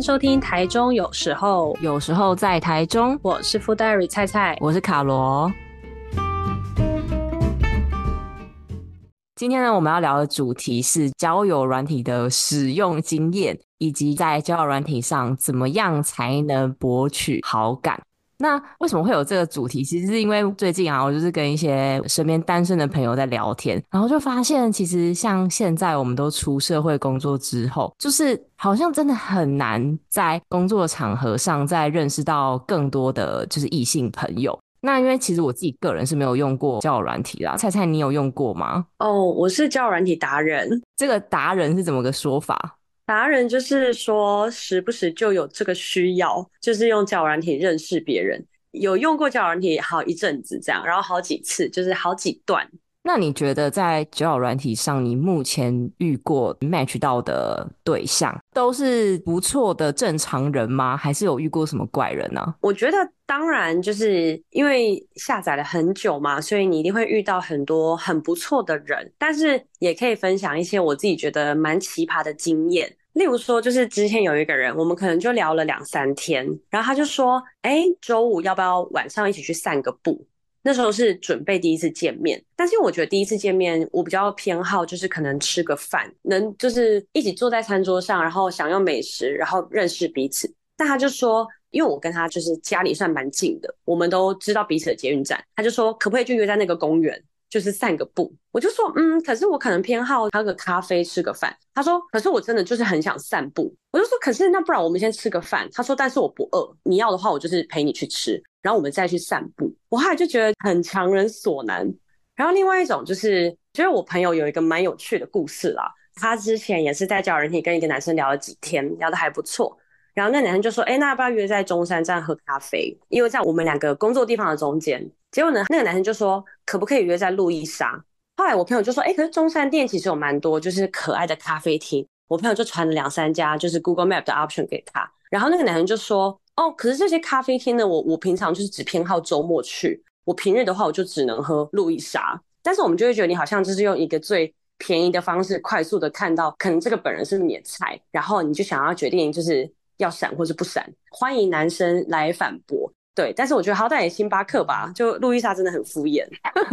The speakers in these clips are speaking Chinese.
迎收听台中有时候，有时候在台中，我是 Food Diary 菜菜，我是卡罗。今天呢，我们要聊的主题是交友软体的使用经验，以及在交友软体上怎么样才能博取好感。那为什么会有这个主题？其实是因为最近啊，我就是跟一些身边单身的朋友在聊天，然后就发现，其实像现在我们都出社会工作之后，就是好像真的很难在工作场合上再认识到更多的就是异性朋友。那因为其实我自己个人是没有用过交友软体啦，菜菜你有用过吗？哦，我是交友软体达人。这个达人是怎么个说法？达人就是说，时不时就有这个需要，就是用交友软体认识别人。有用过交友软体好一阵子，这样，然后好几次，就是好几段。那你觉得在交友软体上，你目前遇过 match 到的对象都是不错的正常人吗？还是有遇过什么怪人呢？我觉得当然，就是因为下载了很久嘛，所以你一定会遇到很多很不错的人，但是也可以分享一些我自己觉得蛮奇葩的经验。例如说，就是之前有一个人，我们可能就聊了两三天，然后他就说：“哎，周五要不要晚上一起去散个步？”那时候是准备第一次见面，但是我觉得第一次见面，我比较偏好就是可能吃个饭，能就是一起坐在餐桌上，然后享用美食，然后认识彼此。但他就说，因为我跟他就是家里算蛮近的，我们都知道彼此的捷运站，他就说可不可以就约在那个公园？就是散个步，我就说，嗯，可是我可能偏好喝个咖啡，吃个饭。他说，可是我真的就是很想散步。我就说，可是那不然我们先吃个饭。他说，但是我不饿，你要的话我就是陪你去吃，然后我们再去散步。我后来就觉得很强人所难。然后另外一种就是，觉得我朋友有一个蛮有趣的故事啦。他之前也是在交友软体跟一个男生聊了几天，聊得还不错。然后那男生就说，哎，那要不要约在中山站喝咖啡？因为在我们两个工作地方的中间。结果呢，那个男生就说可不可以约在路易莎？后来我朋友就说，哎、可是中山店其实有蛮多就是可爱的咖啡厅。我朋友就传了两三家，就是 Google Map 的 option 给他。然后那个男生就说，哦，可是这些咖啡厅呢，我我平常就是只偏好周末去，我平日的话我就只能喝路易莎。但是我们就会觉得你好像就是用一个最便宜的方式，快速的看到可能这个本人是你的菜，然后你就想要决定就是要闪或是不闪。欢迎男生来反驳。对，但是我觉得好歹也星巴克吧，就路易莎真的很敷衍。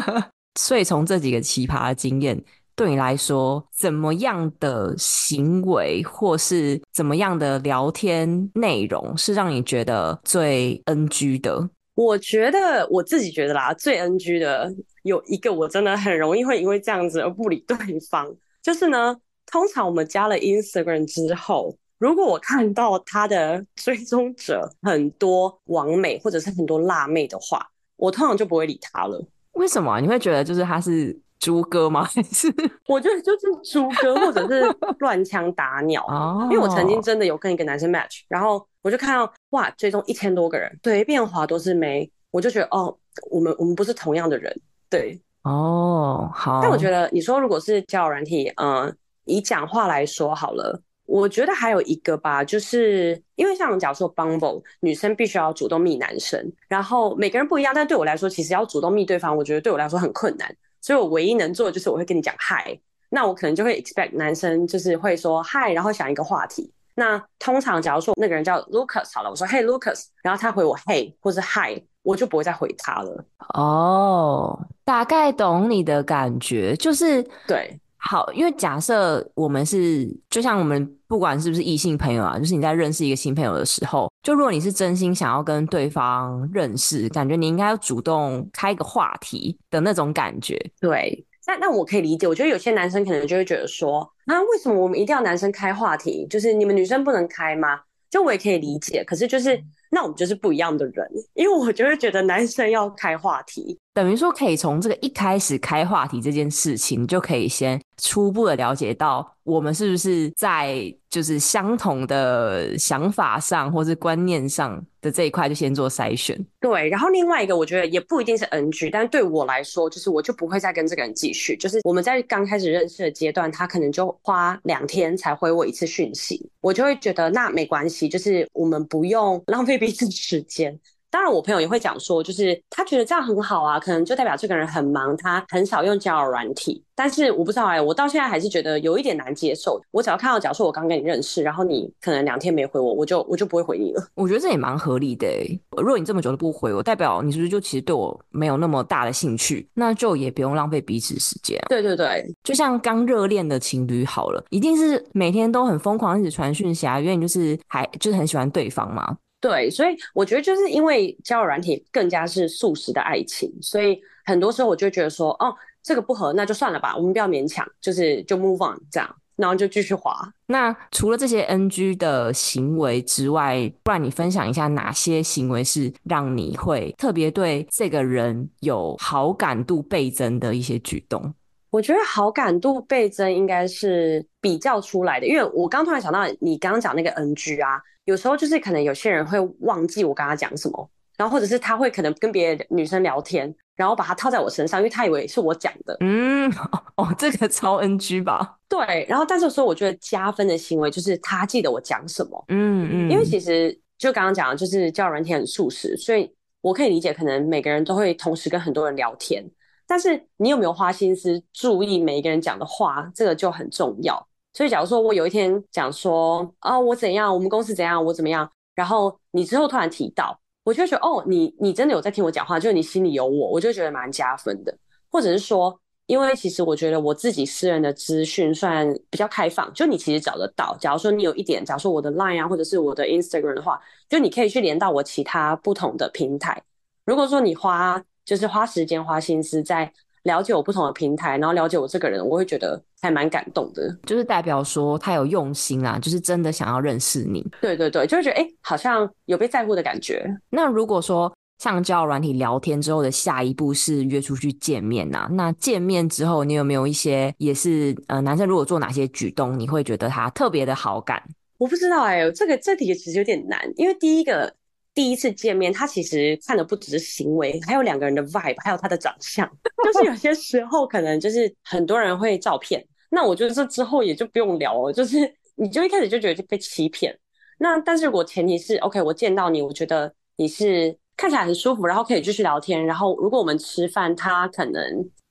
所以从这几个奇葩的经验，对你来说，怎么样的行为或是怎么样的聊天内容是让你觉得最 NG 的？我觉得我自己觉得啦，最 NG 的有一个，我真的很容易会因为这样子而不理对方。就是呢，通常我们加了 Instagram 之后。如果我看到他的追踪者很多网美或者是很多辣妹的话，我通常就不会理他了。为什么？你会觉得就是他是猪哥吗？还是 我觉得就是猪哥，或者是乱枪打鸟啊？因为我曾经真的有跟一个男生 match，然后我就看到哇，追踪一千多个人，随便滑都是没，我就觉得哦，我们我们不是同样的人，对哦，好。但我觉得你说如果是交友软体，嗯，以讲话来说好了。我觉得还有一个吧，就是因为像假如说 Bumble，女生必须要主动密男生，然后每个人不一样，但对我来说，其实要主动密对方，我觉得对我来说很困难，所以我唯一能做的就是我会跟你讲嗨，那我可能就会 expect 男生就是会说嗨，然后想一个话题。那通常假如说那个人叫 Lucas 好了，我说 Hey Lucas，然后他回我 Hey 或是嗨，我就不会再回他了。哦，大概懂你的感觉，就是对。好，因为假设我们是，就像我们不管是不是异性朋友啊，就是你在认识一个新朋友的时候，就如果你是真心想要跟对方认识，感觉你应该要主动开个话题的那种感觉。对，那那我可以理解，我觉得有些男生可能就会觉得说，啊，为什么我们一定要男生开话题？就是你们女生不能开吗？就我也可以理解，可是就是那我们就是不一样的人，因为我就会觉得男生要开话题，等于说可以从这个一开始开话题这件事情，就可以先。初步的了解到，我们是不是在就是相同的想法上，或是观念上的这一块，就先做筛选。对，然后另外一个，我觉得也不一定是 NG，但是对我来说，就是我就不会再跟这个人继续。就是我们在刚开始认识的阶段，他可能就花两天才回我一次讯息，我就会觉得那没关系，就是我们不用浪费彼此时间。当然，我朋友也会讲说，就是他觉得这样很好啊，可能就代表这个人很忙，他很少用交友软体。但是我不知道哎、欸，我到现在还是觉得有一点难接受。我只要看到，假如说我刚跟你认识，然后你可能两天没回我，我就我就不会回你了。我觉得这也蛮合理的、欸。如果你这么久都不回我，代表你是不是就其实对我没有那么大的兴趣？那就也不用浪费彼此时间。对对对，就像刚热恋的情侣好了，一定是每天都很疯狂一直传讯息啊，因为你就是还就是很喜欢对方嘛。对，所以我觉得就是因为交友软体更加是素食的爱情，所以很多时候我就觉得说，哦，这个不合，那就算了吧，我们不要勉强，就是就 move on 这样，然后就继续滑。那除了这些 NG 的行为之外，不然你分享一下哪些行为是让你会特别对这个人有好感度倍增的一些举动？我觉得好感度倍增应该是比较出来的，因为我刚突然想到你刚刚讲那个 NG 啊。有时候就是可能有些人会忘记我跟他讲什么，然后或者是他会可能跟别的女生聊天，然后把他套在我身上，因为他以为是我讲的。嗯，哦，这个超 NG 吧？对。然后，但是说我觉得加分的行为就是他记得我讲什么。嗯嗯。因为其实就刚刚讲的，就是交友软体很速食，所以我可以理解，可能每个人都会同时跟很多人聊天，但是你有没有花心思注意每一个人讲的话，这个就很重要。所以，假如说我有一天讲说啊，我怎样，我们公司怎样，我怎么样，然后你之后突然提到，我就会觉得哦，你你真的有在听我讲话，就是你心里有我，我就觉得蛮加分的。或者是说，因为其实我觉得我自己私人的资讯算比较开放，就你其实找得到。假如说你有一点，假如说我的 Line 啊，或者是我的 Instagram 的话，就你可以去连到我其他不同的平台。如果说你花就是花时间花心思在。了解我不同的平台，然后了解我这个人，我会觉得还蛮感动的，就是代表说他有用心啊，就是真的想要认识你。对对对，就会觉得哎、欸，好像有被在乎的感觉。那如果说像交友软体聊天之后的下一步是约出去见面啊，那见面之后你有没有一些也是呃男生如果做哪些举动，你会觉得他特别的好感？我不知道哎、欸，这个这题其实有点难，因为第一个。第一次见面，他其实看的不只是行为，还有两个人的 vibe，还有他的长相。就是有些时候可能就是很多人会照骗，那我觉得这之后也就不用聊了，就是你就一开始就觉得被欺骗。那但是如果前提是 OK，我见到你，我觉得你是看起来很舒服，然后可以继续聊天。然后如果我们吃饭，他可能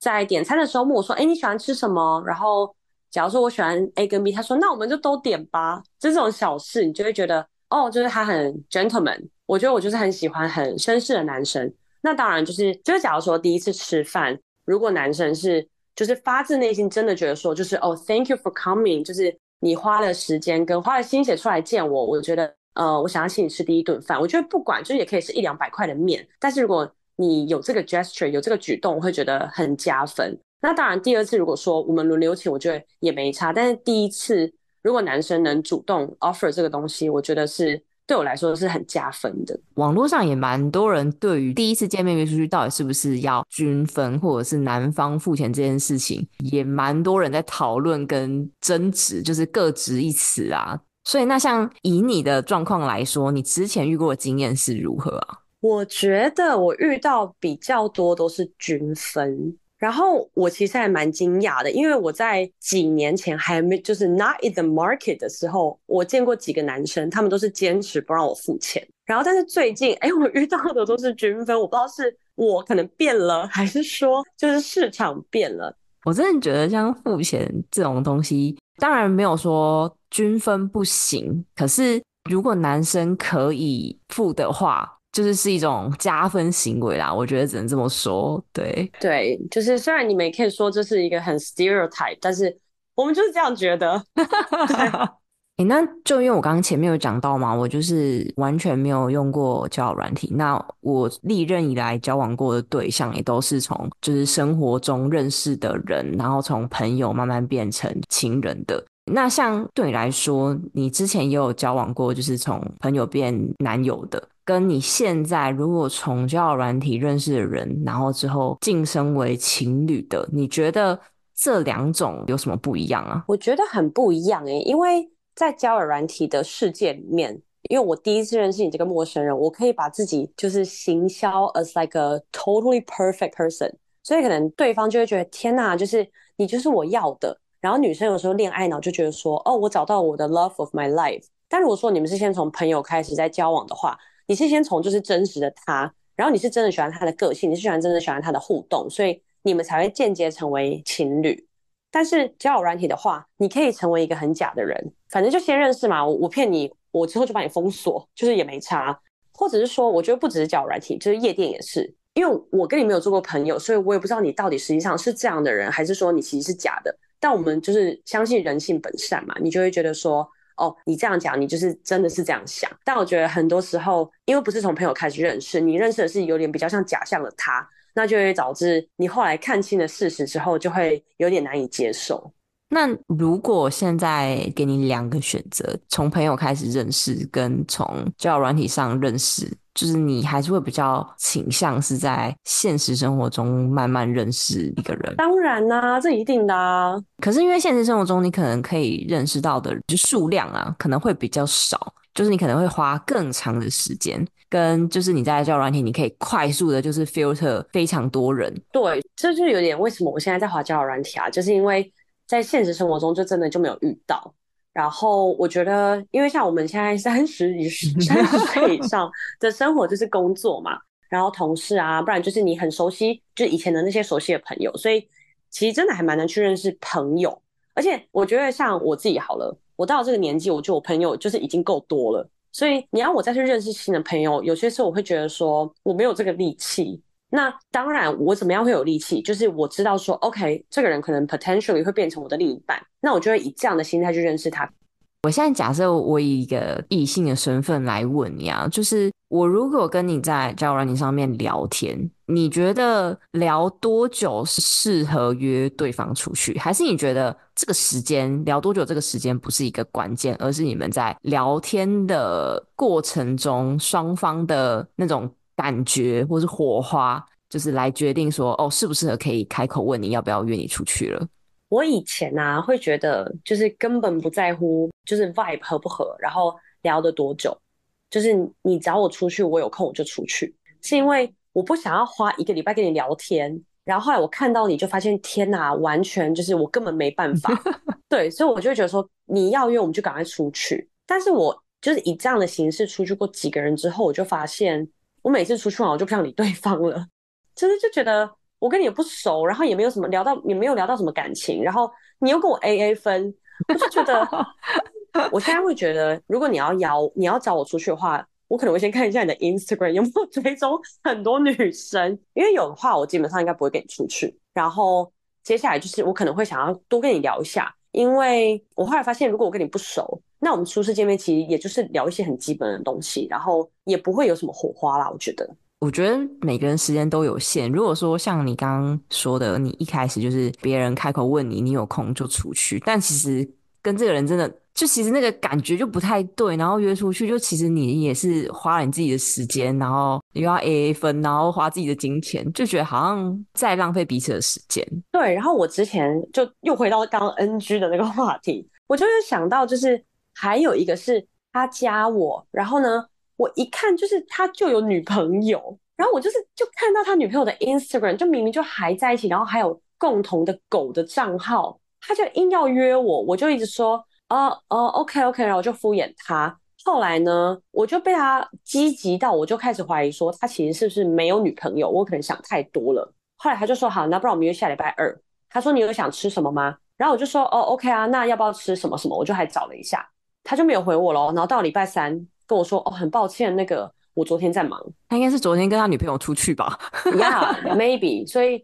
在点餐的时候问我说：“哎，你喜欢吃什么？”然后假如说我喜欢 A 跟 B，他说：“那我们就都点吧。”这种小事，你就会觉得哦，就是他很 gentleman。我觉得我就是很喜欢很绅士的男生。那当然就是就是，假如说第一次吃饭，如果男生是就是发自内心真的觉得说，就是哦，Thank you for coming，就是你花了时间跟花了心血出来见我，我觉得呃，我想要请你吃第一顿饭。我觉得不管就是也可以是一两百块的面，但是如果你有这个 gesture 有这个举动，我会觉得很加分。那当然第二次如果说我们轮流请，我觉得也没差。但是第一次如果男生能主动 offer 这个东西，我觉得是。对我来说是很加分的。网络上也蛮多人对于第一次见面约出去到底是不是要均分，或者是男方付钱这件事情，也蛮多人在讨论跟争执，就是各执一词啊。所以那像以你的状况来说，你之前遇过的经验是如何啊？我觉得我遇到比较多都是均分。然后我其实还蛮惊讶的，因为我在几年前还没就是 not in the market 的时候，我见过几个男生，他们都是坚持不让我付钱。然后但是最近，哎，我遇到的都是均分，我不知道是我可能变了，还是说就是市场变了。我真的觉得像付钱这种东西，当然没有说均分不行，可是如果男生可以付的话。就是是一种加分行为啦，我觉得只能这么说。对对，就是虽然你们也可以说这是一个很 stereotype，但是我们就是这样觉得。欸，那就因为我刚刚前面有讲到嘛，我就是完全没有用过交友软体。那我历任以来交往过的对象也都是从就是生活中认识的人，然后从朋友慢慢变成情人的。那像对你来说，你之前也有交往过，就是从朋友变男友的。跟你现在如果从交友软体认识的人，然后之后晋升为情侣的，你觉得这两种有什么不一样啊？我觉得很不一样诶、因为在交友软体的世界里面，因为我第一次认识你这个陌生人，我可以把自己就是行销 as like a totally perfect person，所以可能对方就会觉得天哪，就是你就是我要的。然后女生有时候恋爱脑就觉得说，哦，我找到我的 love of my life。但如果说你们是先从朋友开始在交往的话，你是先从就是真实的他，然后你是真的喜欢他的个性，你是喜欢真的喜欢他的互动，所以你们才会间接成为情侣。但是交友软体的话，你可以成为一个很假的人，反正就先认识嘛，我我骗你，我之后就把你封锁，就是也没差。或者是说，我觉得不只是交友软体，就是夜店也是，因为我跟你没有做过朋友，所以我也不知道你到底实际上是这样的人，还是说你其实是假的。但我们就是相信人性本善嘛，你就会觉得说，哦，你这样讲，你就是真的是这样想。但我觉得很多时候，因为不是从朋友开始认识，你认识的是有点比较像假象的他。那就会导致你后来看清了事实之后，就会有点难以接受。那如果现在给你两个选择，从朋友开始认识，跟从交友软体上认识，就是你还是会比较倾向是在现实生活中慢慢认识一个人？当然啦、啊，这一定的啊。可是因为现实生活中你可能可以认识到的就数量啊，可能会比较少。就是你可能会花更长的时间，跟就是你在交友软体，你可以快速的，就是 filter 非常多人。对，这就有点为什么我现在在滑交友软体啊，就是因为在现实生活中就真的就没有遇到。然后我觉得，因为像我们现在三十以三十岁以上 的生活就是工作嘛，然后同事啊，不然就是你很熟悉，就以前的那些熟悉的朋友，所以其实真的还蛮难去认识朋友。而且我觉得像我自己好了。我到了这个年纪，我觉得我朋友就是已经够多了，所以你要我再去认识新的朋友，有些时候我会觉得说我没有这个力气。那当然，我怎么样会有力气？就是我知道说，OK，这个人可能 potentially 会变成我的另一半，那我就会以这样的心态去认识他。我现在假设我以一个异性的身份来问你啊，就是我如果跟你在交友软件上面聊天，你觉得聊多久是适合约对方出去？还是你觉得这个时间聊多久这个时间不是一个关键，而是你们在聊天的过程中双方的那种感觉或是火花，就是来决定说哦，适不适合可以开口问你要不要约你出去了？我以前啊，会觉得就是根本不在乎，就是 vibe 合不合，然后聊得多久，就是你找我出去，我有空我就出去，是因为我不想要花一个礼拜跟你聊天，然后后来我看到你就发现，天哪，完全就是我根本没办法，对，所以我就会觉得说，你要约我们就赶快出去。但是我就是以这样的形式出去过几个人之后，我就发现，我每次出去玩我就不想理对方了，就是就觉得。我跟你也不熟，然后也没有什么聊到，也没有聊到什么感情，然后你又跟我 AA 分，我就觉得，我现在会觉得，如果你要邀，你要找我出去的话，我可能会先看一下你的 Instagram 有没有追踪很多女生，因为有的话，我基本上应该不会跟你出去。然后接下来就是我可能会想要多跟你聊一下，因为我后来发现，如果我跟你不熟，那我们初次见面其实也就是聊一些很基本的东西，然后也不会有什么火花啦，我觉得。我觉得每个人时间都有限。如果说像你刚刚说的，你一开始就是别人开口问你，你有空就出去，但其实跟这个人真的就其实那个感觉就不太对，然后约出去就其实你也是花了你自己的时间，然后又要 AA 分，然后花自己的金钱，就觉得好像在浪费彼此的时间。对，然后我之前就又回到刚刚 NG 的那个话题，我就是想到就是还有一个是他加我，然后呢。我一看就是他就有女朋友，然后我就是就看到他女朋友的 Instagram，就明明就还在一起，然后还有共同的狗的账号，他就硬要约我，我就一直说，哦哦，OK OK，然后我就敷衍他。后来呢，我就被他积极到，我就开始怀疑说他其实是不是没有女朋友，我可能想太多了。后来他就说好，那不然我们约下礼拜二。他说你有想吃什么吗？然后我就说哦 OK 啊，那要不要吃什么什么？我就还找了一下，他就没有回我喽。然后到礼拜三。跟我说哦，很抱歉，那个我昨天在忙。他应该是昨天跟他女朋友出去吧？Yeah，maybe。所以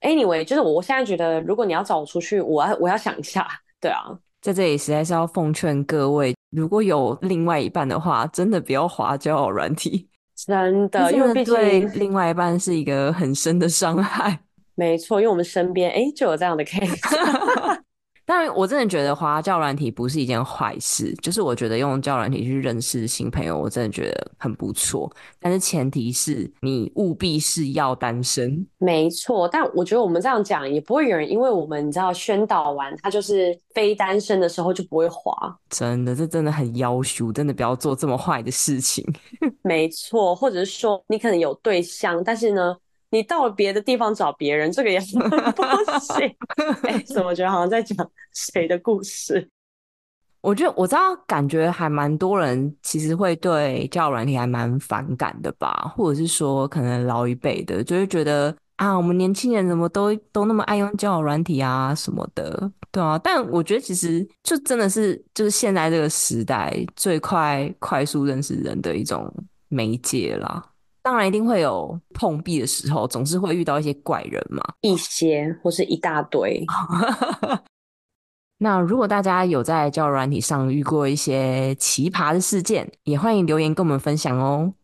，anyway，就是我现在觉得，如果你要找我出去，我要我要想一下。对啊，在这里实在是要奉劝各位，如果有另外一半的话，真的不要滑交友软体，真的，因为毕竟对另外一半是一个很深的伤害。没错，因为我们身边哎就有这样的 case。但我真的觉得滑交友软体不是一件坏事，就是我觉得用交友软体去认识新朋友，我真的觉得很不错。但是前提是你务必是要单身。没错，但我觉得我们这样讲也不会有人因为我们你知道宣导完他就是非单身的时候就不会滑。真的，这真的很要求，真的不要做这么坏的事情。没错，或者是说你可能有对象，但是呢，你到了别的地方找别人，这个也 不行。哎、欸，怎么觉得好像在讲谁的故事？我觉得我知道，感觉还蛮多人其实会对交友软体还蛮反感的吧，或者是说可能老一辈的就会觉得啊，我们年轻人怎么都都那么爱用交友软体啊什么的，对啊。但我觉得其实就真的是就是现在这个时代最快快速认识人的一种媒介啦。当然一定会有碰壁的时候，总是会遇到一些怪人嘛，一些或是一大堆。那如果大家有在交友软体上遇过一些奇葩的事件，也欢迎留言跟我们分享哦。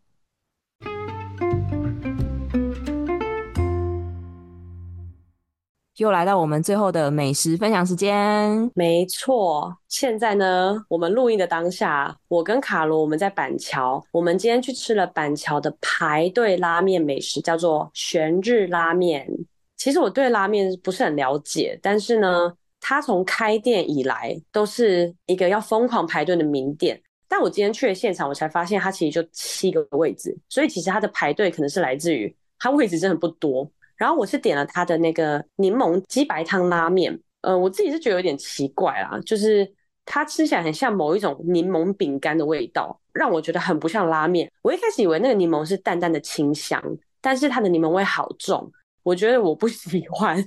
又来到我们最后的美食分享时间。没错，现在呢，我们录音的当下，我跟卡罗我们在板桥，我们今天去吃了板桥的排队拉面美食，叫做玄日拉面。其实我对拉面不是很了解，但是呢。它从开店以来都是一个要疯狂排队的名店，但我今天去了现场，我才发现它其实就七个位置，所以其实它的排队可能是来自于它位置真的不多。然后我是点了他的那个柠檬鸡白汤拉面，呃，我自己是觉得有点奇怪啊，就是它吃起来很像某一种柠檬饼干的味道，让我觉得很不像拉面。我一开始以为那个柠檬是淡淡的清香，但是它的柠檬味好重，我觉得我不 喜欢。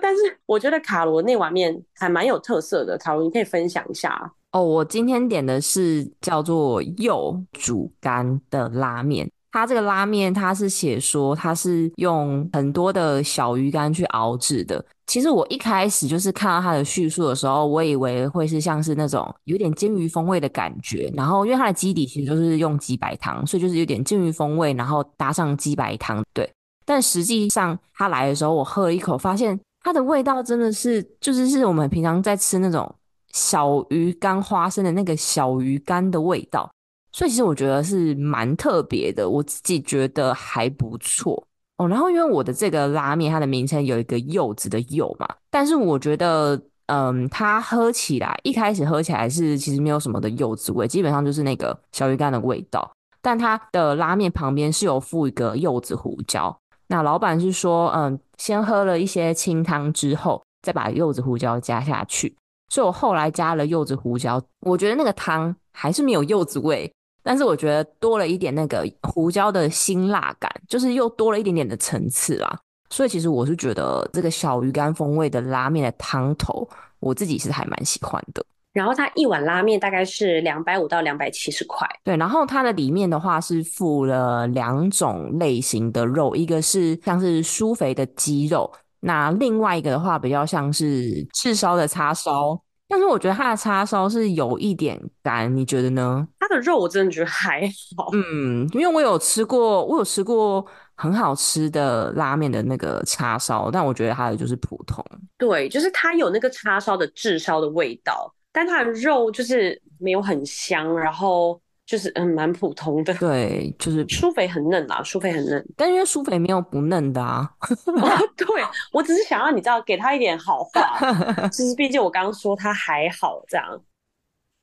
但是我觉得卡罗那碗面还蛮有特色的，卡罗你可以分享一下哦。我今天点的是叫做柚煮干的拉面，它这个拉面它是写说它是用很多的小鱼干去熬制的。其实我一开始就是看到它的叙述的时候，我以为会是像是那种有点煎鱼风味的感觉。然后因为它的基底其实就是用鸡白汤，所以就是有点煎鱼风味，然后搭上鸡白汤，对。但实际上它来的时候，我喝了一口，发现它的味道真的是，就是是我们平常在吃那种小鱼干花生的那个小鱼干的味道，所以其实我觉得是蛮特别的，我自己觉得还不错哦。然后因为我的这个拉面，它的名称有一个柚子的柚嘛，但是我觉得，嗯，它喝起来一开始喝起来是其实没有什么的柚子味，基本上就是那个小鱼干的味道，但它的拉面旁边是有附一个柚子胡椒。那老板是说，嗯，先喝了一些清汤之后，再把柚子胡椒加下去。所以我后来加了柚子胡椒，我觉得那个汤还是没有柚子味，但是我觉得多了一点那个胡椒的辛辣感，就是又多了一点点的层次啦。所以其实我是觉得这个小鱼干风味的拉面的汤头，我自己是还蛮喜欢的。然后它一碗拉面大概是两百五到两百七十块。对，然后它的里面的话是附了两种类型的肉，一个是像是酥肥的鸡肉，那另外一个的话比较像是炙烧的叉烧。但是我觉得它的叉烧是有一点干，你觉得呢？它的肉我真的觉得还好。嗯，因为我有吃过，我有吃过很好吃的拉面的那个叉烧，但我觉得它的就是普通。对，就是它有那个叉烧的炙烧的味道。但它的肉就是没有很香，然后就是嗯蛮普通的。对，就是苏菲很嫩啦，苏菲很嫩。但因为苏菲没有不嫩的啊。哦、对，我只是想要你知道给他一点好话，就是毕竟我刚刚说他还好这样。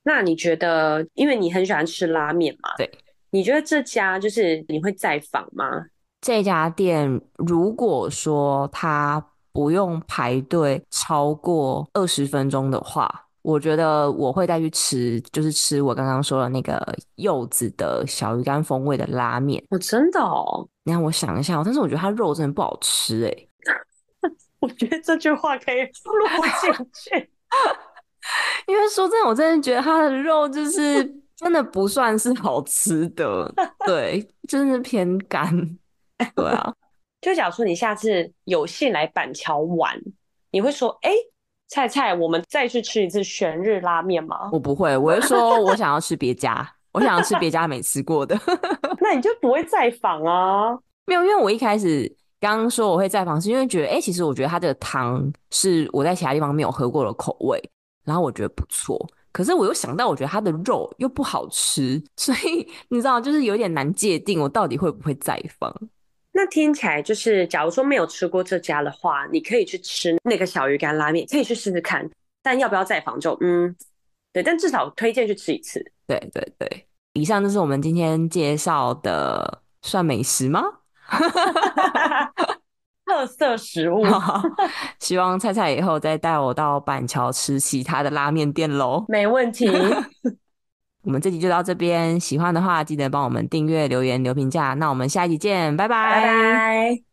那你觉得，因为你很喜欢吃拉面嘛？对，你觉得这家就是你会再访吗？这家店如果说他不用排队超过二十分钟的话。我觉得我会再去吃，就是吃我刚刚说的那个柚子的小鱼干风味的拉面。我、哦、真的哦，你让我想一下，但是我觉得它肉真的不好吃哎。我觉得这句话可以录进去，因为说真的，我真的觉得它的肉就是 真的不算是好吃的，对，真的偏干。对啊，就假如说你下次有幸来板桥玩，你会说哎。欸菜菜，我们再去吃一次玄日拉面吗？我不会，我是说我想要吃别家，我想要吃别家没吃过的。那你就不会再访啊？没有，因为我一开始刚刚说我会再访，是因为觉得，哎、欸，其实我觉得它的汤是我在其他地方没有喝过的口味，然后我觉得不错。可是我又想到，我觉得它的肉又不好吃，所以你知道，就是有点难界定我到底会不会再访。那听起来就是，假如说没有吃过这家的话，你可以去吃那个小鱼干拉面，可以去试试看。但要不要再访就嗯，对，但至少推荐去吃一次。对对对，以上就是我们今天介绍的，算美食吗？特色食物。希望菜菜以后再带我到板桥吃其他的拉面店喽。没问题。我们这集就到这边，喜欢的话记得帮我们订阅、留言、留评价。那我们下一集见，拜拜。拜拜。